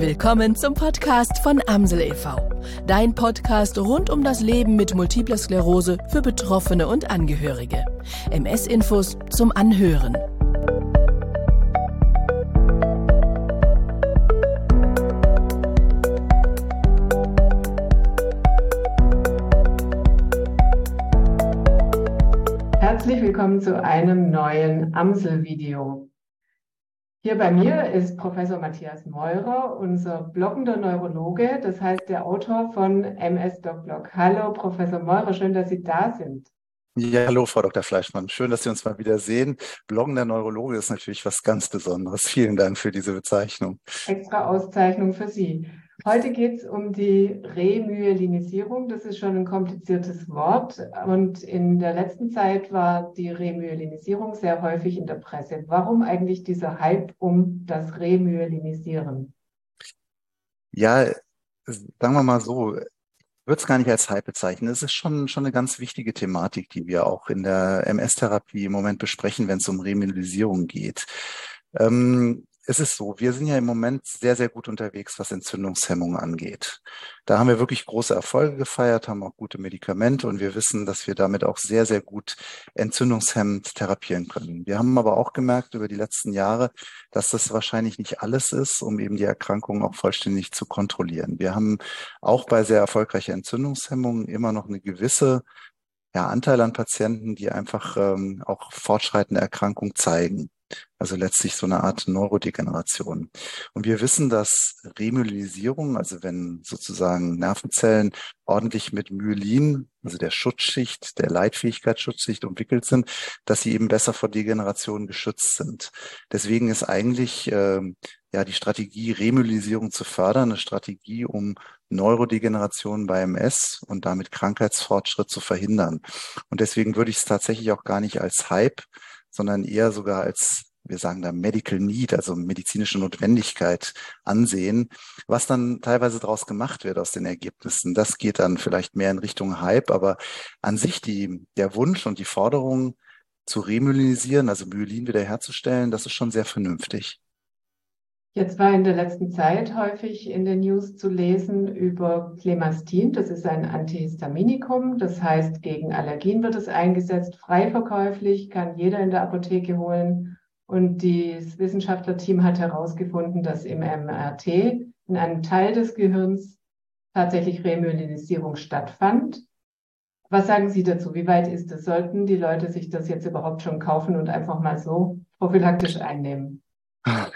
Willkommen zum Podcast von Amsel e.V. Dein Podcast rund um das Leben mit multipler Sklerose für Betroffene und Angehörige. MS-Infos zum Anhören. Herzlich willkommen zu einem neuen Amsel-Video. Hier bei mir ist Professor Matthias Meurer, unser bloggender Neurologe, das heißt der Autor von MS Doc Blog. Hallo, Professor Meurer, schön, dass Sie da sind. Ja, hallo, Frau Dr. Fleischmann. Schön, dass Sie uns mal wieder sehen. Bloggender Neurologe ist natürlich was ganz Besonderes. Vielen Dank für diese Bezeichnung. Extra Auszeichnung für Sie. Heute geht es um die Remyelinisierung. Das ist schon ein kompliziertes Wort. Und in der letzten Zeit war die Remyelinisierung sehr häufig in der Presse. Warum eigentlich dieser Hype um das Remyelinisieren? Ja, sagen wir mal so, ich würde es gar nicht als Hype bezeichnen. Es ist schon, schon eine ganz wichtige Thematik, die wir auch in der MS-Therapie im Moment besprechen, wenn es um Remyelisierung geht. Ähm, es ist so, wir sind ja im Moment sehr, sehr gut unterwegs, was Entzündungshemmung angeht. Da haben wir wirklich große Erfolge gefeiert, haben auch gute Medikamente und wir wissen, dass wir damit auch sehr, sehr gut entzündungshemmend therapieren können. Wir haben aber auch gemerkt über die letzten Jahre, dass das wahrscheinlich nicht alles ist, um eben die Erkrankung auch vollständig zu kontrollieren. Wir haben auch bei sehr erfolgreicher Entzündungshemmung immer noch eine gewisse ja, Anteil an Patienten, die einfach ähm, auch fortschreitende Erkrankung zeigen. Also letztlich so eine Art Neurodegeneration. Und wir wissen, dass Remyelinisierung, also wenn sozusagen Nervenzellen ordentlich mit Myelin, also der Schutzschicht, der Leitfähigkeitsschutzschicht umwickelt sind, dass sie eben besser vor Degeneration geschützt sind. Deswegen ist eigentlich äh, ja die Strategie, Remyelinisierung zu fördern, eine Strategie, um Neurodegeneration bei MS und damit Krankheitsfortschritt zu verhindern. Und deswegen würde ich es tatsächlich auch gar nicht als Hype sondern eher sogar als wir sagen da Medical Need, also medizinische Notwendigkeit ansehen, was dann teilweise daraus gemacht wird aus den Ergebnissen. Das geht dann vielleicht mehr in Richtung Hype, aber an sich die, der Wunsch und die Forderung zu remyelinisieren, also Myelin wiederherzustellen, das ist schon sehr vernünftig. Jetzt war in der letzten Zeit häufig in den News zu lesen über Clemastin. Das ist ein Antihistaminikum. Das heißt, gegen Allergien wird es eingesetzt, frei verkäuflich, kann jeder in der Apotheke holen. Und das Wissenschaftlerteam hat herausgefunden, dass im MRT in einem Teil des Gehirns tatsächlich Remyelinisierung stattfand. Was sagen Sie dazu? Wie weit ist es? Sollten die Leute sich das jetzt überhaupt schon kaufen und einfach mal so prophylaktisch einnehmen?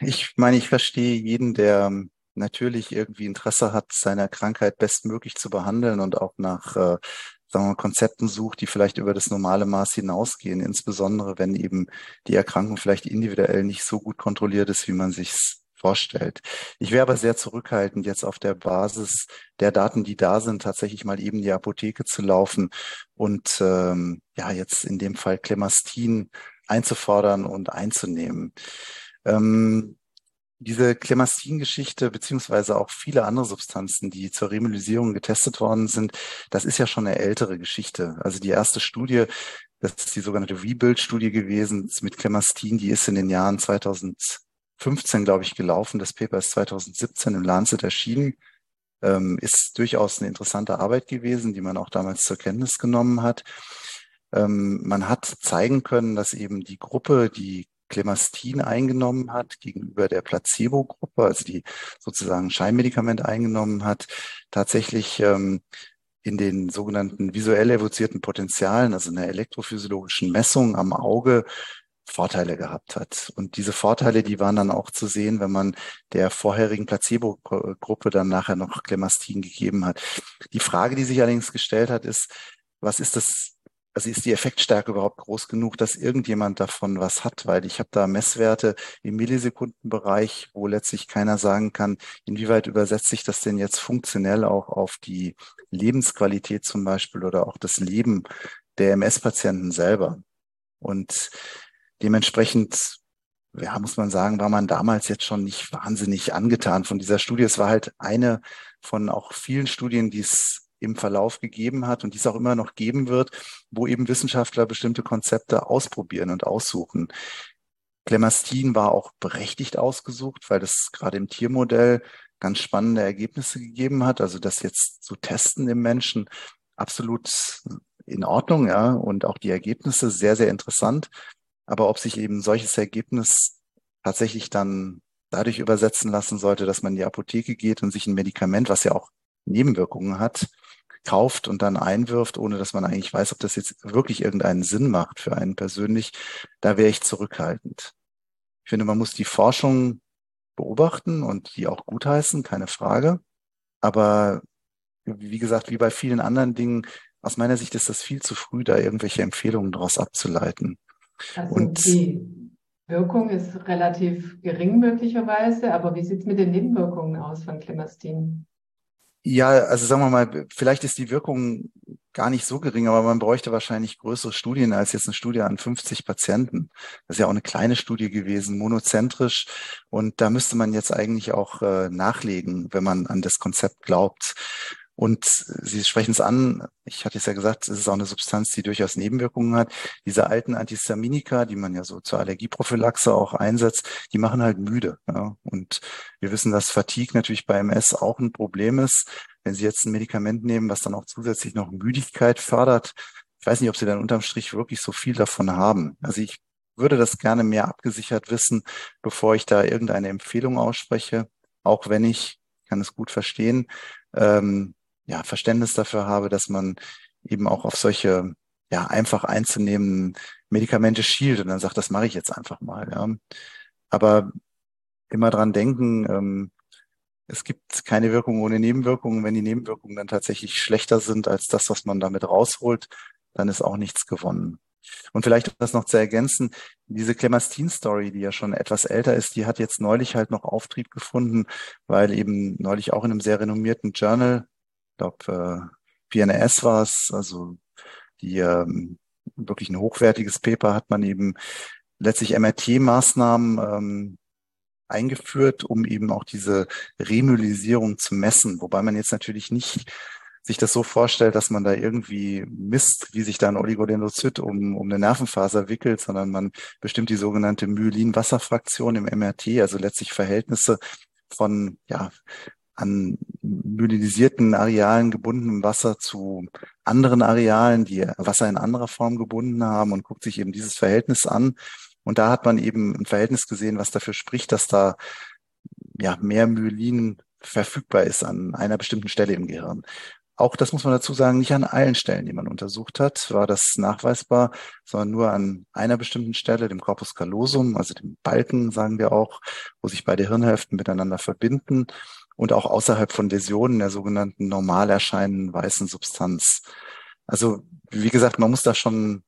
Ich meine, ich verstehe jeden, der natürlich irgendwie Interesse hat, seine Krankheit bestmöglich zu behandeln und auch nach äh, sagen wir mal, Konzepten sucht, die vielleicht über das normale Maß hinausgehen, insbesondere wenn eben die Erkrankung vielleicht individuell nicht so gut kontrolliert ist, wie man sich vorstellt. Ich wäre aber sehr zurückhaltend, jetzt auf der Basis der Daten, die da sind, tatsächlich mal eben die Apotheke zu laufen und ähm, ja, jetzt in dem Fall Clemastin einzufordern und einzunehmen. Ähm, diese Clemastin-Geschichte beziehungsweise auch viele andere Substanzen, die zur Remyelisierung getestet worden sind, das ist ja schon eine ältere Geschichte. Also die erste Studie, das ist die sogenannte Rebuild-Studie gewesen mit Clemastin, die ist in den Jahren 2015, glaube ich, gelaufen. Das Paper ist 2017 im Lancet erschienen. Ähm, ist durchaus eine interessante Arbeit gewesen, die man auch damals zur Kenntnis genommen hat. Ähm, man hat zeigen können, dass eben die Gruppe, die Clemastin eingenommen hat gegenüber der Placebo-Gruppe, also die sozusagen Scheinmedikament eingenommen hat, tatsächlich ähm, in den sogenannten visuell evozierten Potenzialen, also einer elektrophysiologischen Messung am Auge, Vorteile gehabt hat. Und diese Vorteile, die waren dann auch zu sehen, wenn man der vorherigen Placebo-Gruppe dann nachher noch Clemastin gegeben hat. Die Frage, die sich allerdings gestellt hat, ist, was ist das also ist die Effektstärke überhaupt groß genug, dass irgendjemand davon was hat? Weil ich habe da Messwerte im Millisekundenbereich, wo letztlich keiner sagen kann, inwieweit übersetzt sich das denn jetzt funktionell auch auf die Lebensqualität zum Beispiel oder auch das Leben der MS-Patienten selber. Und dementsprechend ja, muss man sagen, war man damals jetzt schon nicht wahnsinnig angetan von dieser Studie. Es war halt eine von auch vielen Studien, die es im Verlauf gegeben hat und dies auch immer noch geben wird, wo eben Wissenschaftler bestimmte Konzepte ausprobieren und aussuchen. Clemastin war auch berechtigt ausgesucht, weil das gerade im Tiermodell ganz spannende Ergebnisse gegeben hat. Also das jetzt zu testen im Menschen absolut in Ordnung, ja, und auch die Ergebnisse sehr, sehr interessant. Aber ob sich eben solches Ergebnis tatsächlich dann dadurch übersetzen lassen sollte, dass man in die Apotheke geht und sich ein Medikament, was ja auch Nebenwirkungen hat, kauft und dann einwirft, ohne dass man eigentlich weiß, ob das jetzt wirklich irgendeinen Sinn macht für einen persönlich, da wäre ich zurückhaltend. Ich finde, man muss die Forschung beobachten und die auch gutheißen, keine Frage. Aber wie gesagt, wie bei vielen anderen Dingen, aus meiner Sicht ist das viel zu früh, da irgendwelche Empfehlungen daraus abzuleiten. Also und die Wirkung ist relativ gering möglicherweise, aber wie sieht es mit den Nebenwirkungen aus von Clemastin? Ja, also sagen wir mal, vielleicht ist die Wirkung gar nicht so gering, aber man bräuchte wahrscheinlich größere Studien als jetzt eine Studie an 50 Patienten. Das ist ja auch eine kleine Studie gewesen, monozentrisch. Und da müsste man jetzt eigentlich auch äh, nachlegen, wenn man an das Konzept glaubt. Und Sie sprechen es an, ich hatte es ja gesagt, es ist auch eine Substanz, die durchaus Nebenwirkungen hat. Diese alten Antihistaminika, die man ja so zur Allergieprophylaxe auch einsetzt, die machen halt müde. Ja. Und wir wissen, dass Fatigue natürlich bei MS auch ein Problem ist. Wenn Sie jetzt ein Medikament nehmen, was dann auch zusätzlich noch Müdigkeit fördert, ich weiß nicht, ob Sie dann unterm Strich wirklich so viel davon haben. Also ich würde das gerne mehr abgesichert wissen, bevor ich da irgendeine Empfehlung ausspreche, auch wenn ich, kann es gut verstehen, ähm, ja, Verständnis dafür habe, dass man eben auch auf solche ja einfach einzunehmenden Medikamente schielt und dann sagt, das mache ich jetzt einfach mal. Ja. Aber immer dran denken, ähm, es gibt keine Wirkung ohne Nebenwirkungen. Wenn die Nebenwirkungen dann tatsächlich schlechter sind als das, was man damit rausholt, dann ist auch nichts gewonnen. Und vielleicht das noch zu ergänzen, diese Clemastin-Story, die ja schon etwas älter ist, die hat jetzt neulich halt noch Auftrieb gefunden, weil eben neulich auch in einem sehr renommierten Journal glaube, äh, PNAS war es, also die ähm, wirklich ein hochwertiges Paper hat man eben letztlich MRT-Maßnahmen ähm, eingeführt, um eben auch diese Remyelisierung zu messen, wobei man jetzt natürlich nicht sich das so vorstellt, dass man da irgendwie misst, wie sich da ein Oligodendrozyt um, um eine Nervenfaser wickelt, sondern man bestimmt die sogenannte Myelin-Wasserfraktion im MRT, also letztlich Verhältnisse von ja, an myelinisierten Arealen gebundenem Wasser zu anderen Arealen, die Wasser in anderer Form gebunden haben und guckt sich eben dieses Verhältnis an. Und da hat man eben ein Verhältnis gesehen, was dafür spricht, dass da ja mehr Myelin verfügbar ist an einer bestimmten Stelle im Gehirn. Auch das muss man dazu sagen, nicht an allen Stellen, die man untersucht hat, war das nachweisbar, sondern nur an einer bestimmten Stelle, dem Corpus callosum, also dem Balken, sagen wir auch, wo sich beide Hirnhälften miteinander verbinden und auch außerhalb von Läsionen der sogenannten normal erscheinenden weißen Substanz. Also wie gesagt, man muss da schon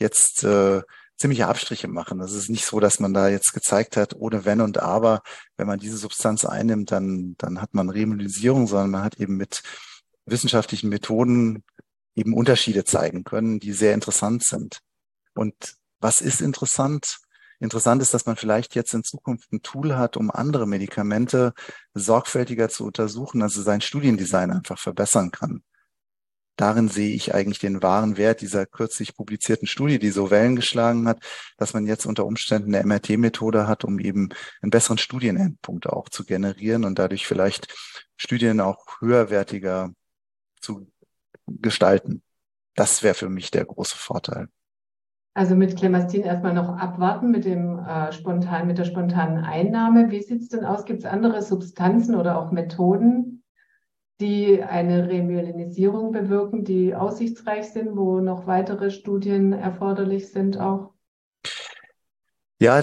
jetzt äh, ziemliche Abstriche machen. Es ist nicht so, dass man da jetzt gezeigt hat, ohne Wenn und Aber, wenn man diese Substanz einnimmt, dann, dann hat man Remyelisierung, sondern man hat eben mit wissenschaftlichen Methoden eben Unterschiede zeigen können, die sehr interessant sind. Und was ist interessant? Interessant ist, dass man vielleicht jetzt in Zukunft ein Tool hat, um andere Medikamente sorgfältiger zu untersuchen, also sein Studiendesign einfach verbessern kann. Darin sehe ich eigentlich den wahren Wert dieser kürzlich publizierten Studie, die so Wellen geschlagen hat, dass man jetzt unter Umständen eine MRT-Methode hat, um eben einen besseren Studienendpunkt auch zu generieren und dadurch vielleicht Studien auch höherwertiger zu gestalten. Das wäre für mich der große Vorteil. Also mit Clemastin erstmal noch abwarten mit dem äh, spontan, mit der spontanen Einnahme. Wie sieht es denn aus? Gibt es andere Substanzen oder auch Methoden, die eine Remyelinisierung bewirken, die aussichtsreich sind, wo noch weitere Studien erforderlich sind auch? Ja,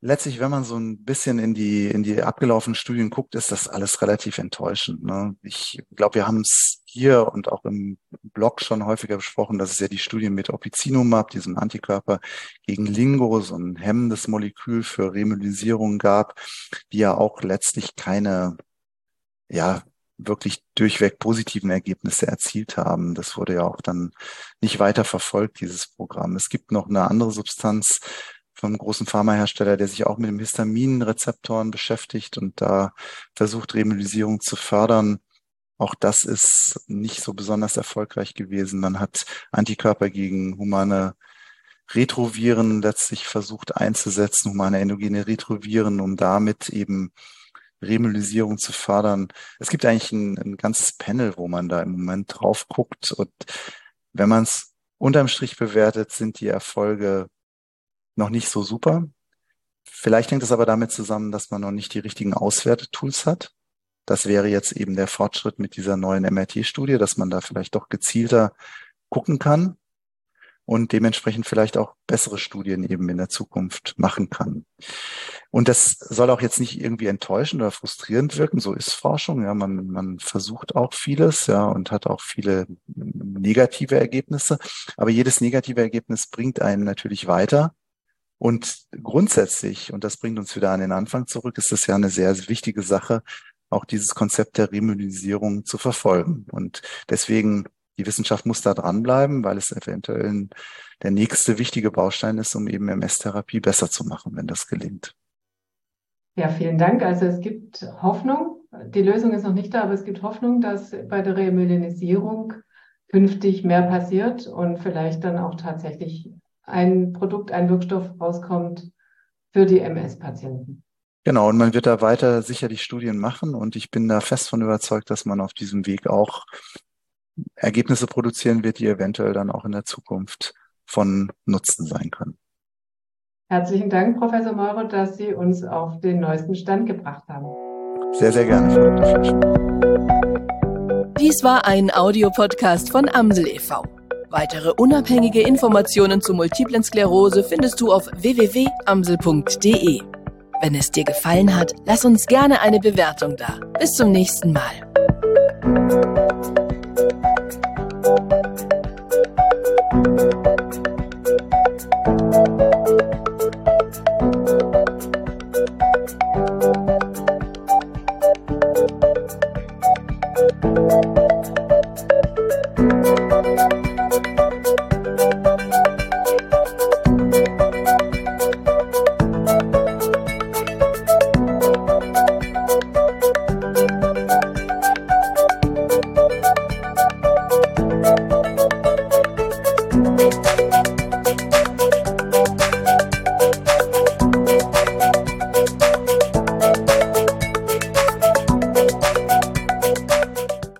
letztlich, wenn man so ein bisschen in die, in die abgelaufenen Studien guckt, ist das alles relativ enttäuschend. Ne? Ich glaube, wir haben es hier und auch im Blog schon häufiger besprochen, dass es ja die Studien mit Opicinumab, diesem Antikörper gegen Lingo, so ein hemmendes Molekül für Remyelisierung gab, die ja auch letztlich keine, ja, wirklich durchweg positiven Ergebnisse erzielt haben. Das wurde ja auch dann nicht weiter verfolgt, dieses Programm. Es gibt noch eine andere Substanz, vom großen Pharmahersteller, der sich auch mit dem Histaminrezeptoren beschäftigt und da versucht, Remyelisierung zu fördern. Auch das ist nicht so besonders erfolgreich gewesen. Man hat Antikörper gegen humane Retroviren letztlich versucht einzusetzen, humane endogene Retroviren, um damit eben Remyelisierung zu fördern. Es gibt eigentlich ein, ein ganzes Panel, wo man da im Moment drauf guckt. Und wenn man es unterm Strich bewertet, sind die Erfolge noch nicht so super. Vielleicht hängt es aber damit zusammen, dass man noch nicht die richtigen Auswertetools hat. Das wäre jetzt eben der Fortschritt mit dieser neuen MRT-Studie, dass man da vielleicht doch gezielter gucken kann und dementsprechend vielleicht auch bessere Studien eben in der Zukunft machen kann. Und das soll auch jetzt nicht irgendwie enttäuschend oder frustrierend wirken. So ist Forschung. Ja, man, man versucht auch vieles, ja, und hat auch viele negative Ergebnisse. Aber jedes negative Ergebnis bringt einen natürlich weiter. Und grundsätzlich, und das bringt uns wieder an den Anfang zurück, ist es ja eine sehr wichtige Sache, auch dieses Konzept der Remyelinisierung zu verfolgen. Und deswegen die Wissenschaft muss da dranbleiben, weil es eventuell der nächste wichtige Baustein ist, um eben MS-Therapie besser zu machen, wenn das gelingt. Ja, vielen Dank. Also es gibt Hoffnung. Die Lösung ist noch nicht da, aber es gibt Hoffnung, dass bei der Remyelinisierung künftig mehr passiert und vielleicht dann auch tatsächlich ein Produkt, ein Wirkstoff rauskommt für die MS-Patienten. Genau, und man wird da weiter sicherlich Studien machen und ich bin da fest von überzeugt, dass man auf diesem Weg auch Ergebnisse produzieren wird, die eventuell dann auch in der Zukunft von Nutzen sein können. Herzlichen Dank, Professor Meurer, dass Sie uns auf den neuesten Stand gebracht haben. Sehr, sehr gerne, Frau Dr. Dies war ein Audiopodcast von Amsel e.V. Weitere unabhängige Informationen zu Multiplen Sklerose findest du auf www.amsel.de. Wenn es dir gefallen hat, lass uns gerne eine Bewertung da. Bis zum nächsten Mal.